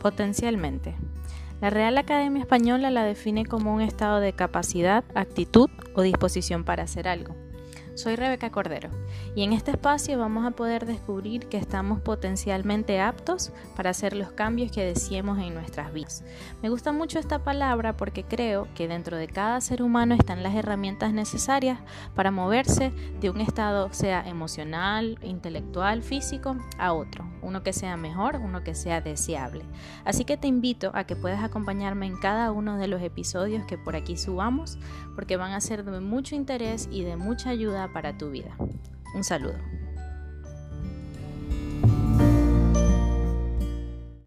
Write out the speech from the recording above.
Potencialmente. La Real Academia Española la define como un estado de capacidad, actitud o disposición para hacer algo. Soy Rebeca Cordero y en este espacio vamos a poder descubrir que estamos potencialmente aptos para hacer los cambios que deseemos en nuestras vidas. Me gusta mucho esta palabra porque creo que dentro de cada ser humano están las herramientas necesarias para moverse de un estado sea emocional, intelectual, físico a otro, uno que sea mejor, uno que sea deseable. Así que te invito a que puedas acompañarme en cada uno de los episodios que por aquí subamos porque van a ser de mucho interés y de mucha ayuda para tu vida. Un saludo.